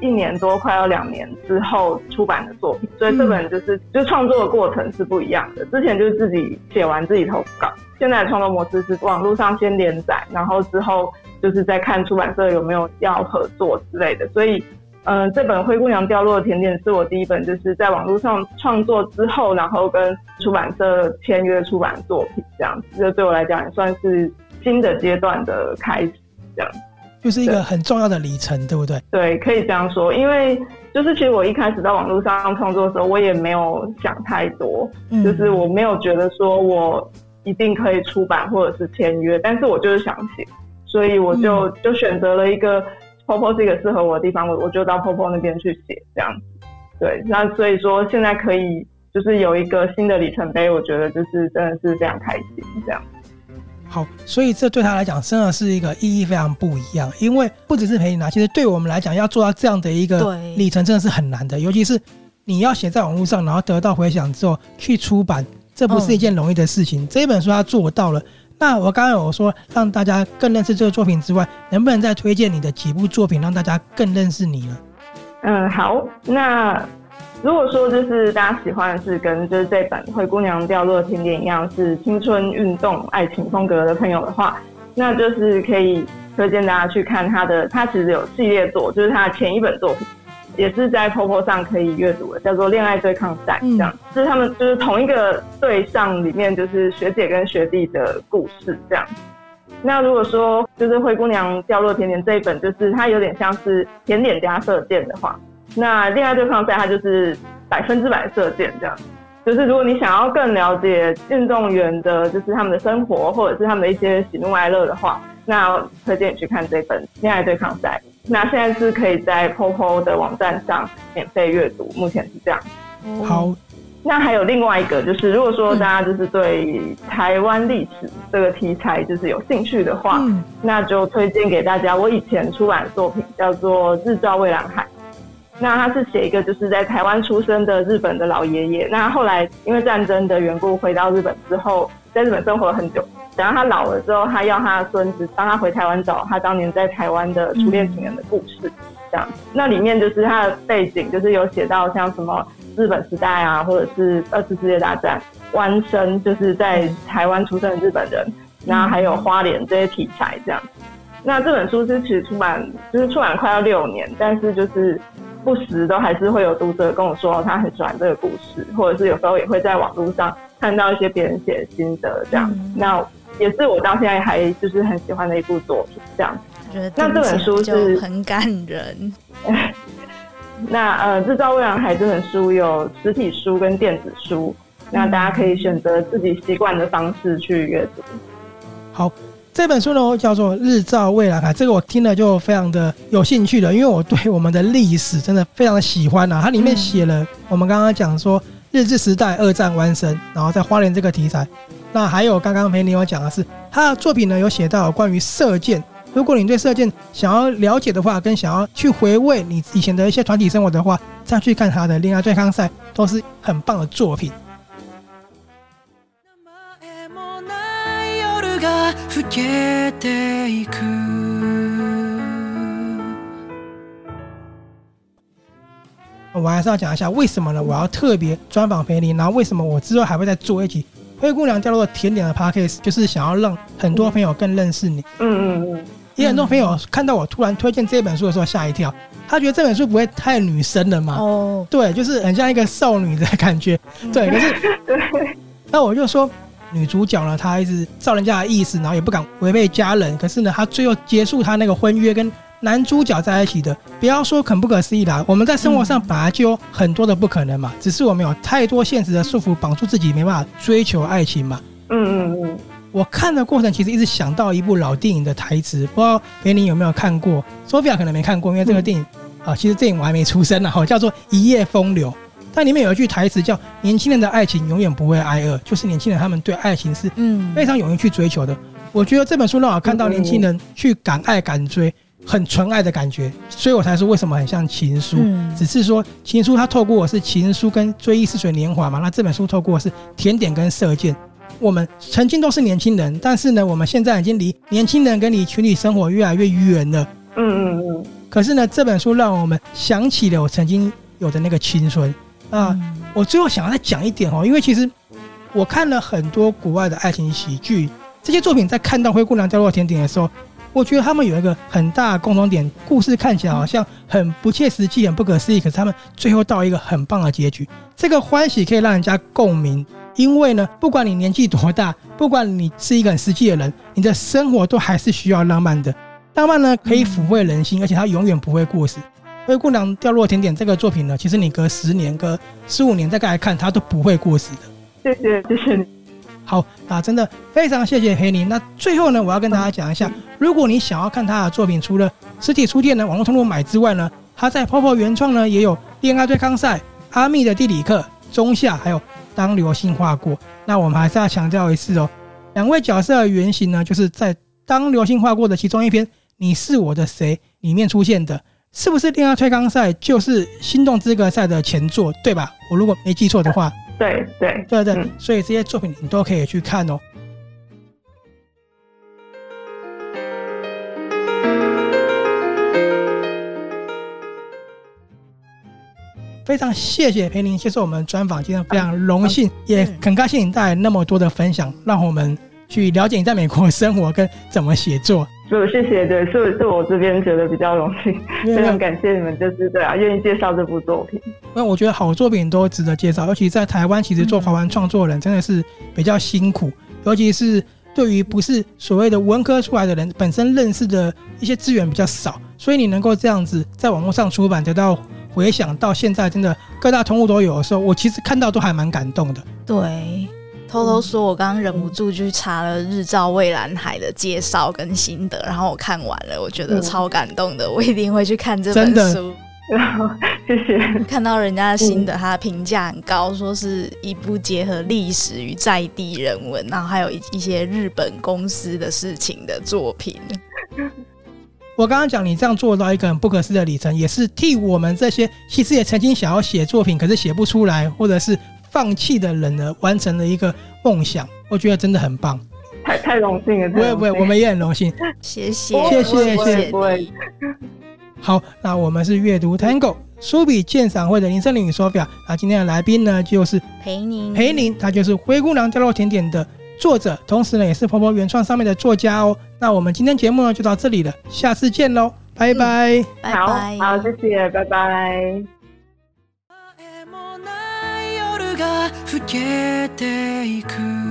一年多，快要两年之后出版的作品，所以这本就是、嗯、就创作的过程是不一样的。之前就是自己写完自己投稿，现在的创作模式是网络上先连载，然后之后。就是在看出版社有没有要合作之类的。所以，嗯、呃，这本《灰姑娘掉落的甜点》是我第一本就是在网络上创作之后，然后跟出版社签约出版作品，这样子，这对我来讲也算是新的阶段的开始，这样。就是一个很重要的里程，对，对不对？对，可以这样说。因为就是其实我一开始在网络上创作的时候，我也没有想太多，嗯、就是我没有觉得说我一定可以出版或者是签约，但是我就是想写，所以我就、嗯、就选择了一个 POPO 是一个适合我的地方，我我就到 POPO 那边去写这样子。对，那所以说现在可以就是有一个新的里程碑，我觉得就是真的是非常开心这样。好，所以这对他来讲真的是一个意义非常不一样，因为不只是陪你拿，其实对我们来讲，要做到这样的一个里程真的是很难的，尤其是你要写在网络上，然后得到回响之后去出版，这不是一件容易的事情。嗯、这本书他做到了。那我刚刚有说让大家更认识这个作品之外，能不能再推荐你的几部作品，让大家更认识你呢？嗯，好，那。如果说就是大家喜欢的是跟就是这本《灰姑娘掉落的甜点》一样是青春运动爱情风格的朋友的话，那就是可以推荐大家去看他的，他其实有系列作，就是他的前一本作品，也是在 POPO 上可以阅读的，叫做《恋爱对抗赛》这样，嗯、就是他们就是同一个对象里面就是学姐跟学弟的故事这样。那如果说就是《灰姑娘掉落甜点》这一本，就是它有点像是甜点加射箭的话。那恋爱对抗赛，它就是百分之百射箭这样。就是如果你想要更了解运动员的，就是他们的生活，或者是他们的一些喜怒哀乐的话，那推荐你去看这本恋爱对抗赛。那现在是可以在 POPO 的网站上免费阅读，目前是这样。好，那还有另外一个，就是如果说大家就是对台湾历史这个题材就是有兴趣的话，嗯、那就推荐给大家我以前出版的作品，叫做《日照蔚蓝海》。那他是写一个就是在台湾出生的日本的老爷爷，那后来因为战争的缘故回到日本之后，在日本生活了很久。等到他老了之后，他要他的孙子帮他回台湾找他当年在台湾的初恋情人的故事，这样。那里面就是他的背景，就是有写到像什么日本时代啊，或者是二次世界大战，湾生就是在台湾出生的日本人，然后还有花莲这些题材这样。那这本书是其实出版就是出版快要六年，但是就是。不时都还是会有读者跟我说他很喜欢这个故事，或者是有时候也会在网络上看到一些别人写的心得这样。嗯、那也是我到现在还就是很喜欢的一部作品这样。那这本书是很感人。[LAUGHS] 那呃，《日照未蓝海》这本书有实体书跟电子书，嗯、那大家可以选择自己习惯的方式去阅读。好。这本书呢叫做《日照未蓝海》，这个我听了就非常的有兴趣了，因为我对我们的历史真的非常的喜欢啊。它里面写了我们刚刚讲说日治时代、二战湾生，然后在花莲这个题材。那还有刚刚培琳有讲的是，他的作品呢有写到关于射箭。如果你对射箭想要了解的话，跟想要去回味你以前的一些团体生活的话，再去看他的《恋爱对抗赛》，都是很棒的作品。我还是要讲一下为什么呢？我要特别专访裴琳，然后为什么我之后还会再做一集《灰姑娘掉落的甜点》的 podcast，就是想要让很多朋友更认识你。嗯嗯嗯。也很多朋友看到我突然推荐这本书的时候吓一跳，他觉得这本书不会太女生了嘛？哦，对，就是很像一个少女的感觉。对，可是，[LAUGHS] 对，那我就说。女主角呢，她一直照人家的意思，然后也不敢违背家人。可是呢，她最后结束她那个婚约，跟男主角在一起的。不要说很不可思议啦，我们在生活上本来就有很多的不可能嘛，只是我们有太多现实的束缚绑住自己，没办法追求爱情嘛。嗯嗯嗯。我看的过程其实一直想到一部老电影的台词，不知道培琳有没有看过？Sophia 可能没看过，因为这个电影啊，其实电影我还没出生呢，哈，叫做《一夜风流》。但里面有一句台词叫“年轻人的爱情永远不会挨饿”，就是年轻人他们对爱情是嗯非常勇于去追求的。我觉得这本书让我看到年轻人去敢爱敢追，很纯爱的感觉，所以我才说为什么很像情书。只是说情书它透过我是情书跟追忆似水年华嘛，那这本书透过我是甜点跟射箭。我们曾经都是年轻人，但是呢，我们现在已经离年轻人跟你群体生活越来越远了。嗯嗯嗯。可是呢，这本书让我们想起了我曾经有的那个青春。啊，嗯、我最后想要再讲一点哦，因为其实我看了很多国外的爱情喜剧，这些作品在看到《灰姑娘掉落甜点》的时候，我觉得他们有一个很大的共同点，故事看起来好像很不切实际、很不可思议，可是他们最后到一个很棒的结局。这个欢喜可以让人家共鸣，因为呢，不管你年纪多大，不管你是一个很实际的人，你的生活都还是需要浪漫的。浪漫呢，可以抚慰人心，而且它永远不会过时。灰姑娘掉落甜点这个作品呢，其实你隔十年、隔十五年再来看，它都不会过时的。谢谢，谢谢你。好啊，真的非常谢谢黑宁。那最后呢，我要跟大家讲一下，如果你想要看他的作品，除了实体书店呢、网络通路买之外呢，他在 POPO 原创呢也有《恋爱对抗赛》、《阿密的地理课》、《中夏》，还有《当流星划过》。那我们还是要强调一次哦，两位角色的原型呢，就是在《当流星划过》的其中一篇。你是我的谁？里面出现的，是不是恋爱对抗赛？就是心动资格赛的前作，对吧？我如果没记错的话，对对对对，所以这些作品你都可以去看哦。非常谢谢裴宁接受我们专访，今天非常荣幸，也很高兴你带来那么多的分享，让我们去了解你在美国生活跟怎么写作。是，谢谢，对，是是我这边觉得比较荣幸，[LAUGHS] 非常感谢你们，就是对啊，愿意介绍这部作品。因为我觉得好作品都值得介绍，尤其在台湾，其实做华文创作人真的是比较辛苦，尤其是对于不是所谓的文科出来的人，本身认识的一些资源比较少，所以你能够这样子在网络上出版，得到回想，到现在真的各大通路都有的时候，我其实看到都还蛮感动的。对。偷偷说，我刚刚忍不住去查了《日照蔚蓝海》的介绍跟心得，然后我看完了，我觉得超感动的，我一定会去看这本书。谢谢。看到人家的心得，他的评价很高，说是一部结合历史与在地人文，然后还有一一些日本公司的事情的作品。我刚刚讲，你这样做到一个很不可思议的里程，也是替我们这些其实也曾经想要写作品，可是写不出来，或者是。放弃的人呢，完成了一个梦想，我觉得真的很棒，太太荣幸了。不会不会，我们也很荣幸。谢谢谢谢谢谢。好，那我们是阅读 Tango 书笔鉴赏会的林森林与 Sophia。那今天的来宾呢，就是裴宁，裴宁，他就是《灰姑娘掉落甜点》的作者，同时呢，也是 POPO 原创上面的作家哦。那我们今天节目呢，就到这里了，下次见喽，拜拜。嗯、拜拜。好，好，谢谢，拜拜。老けていく。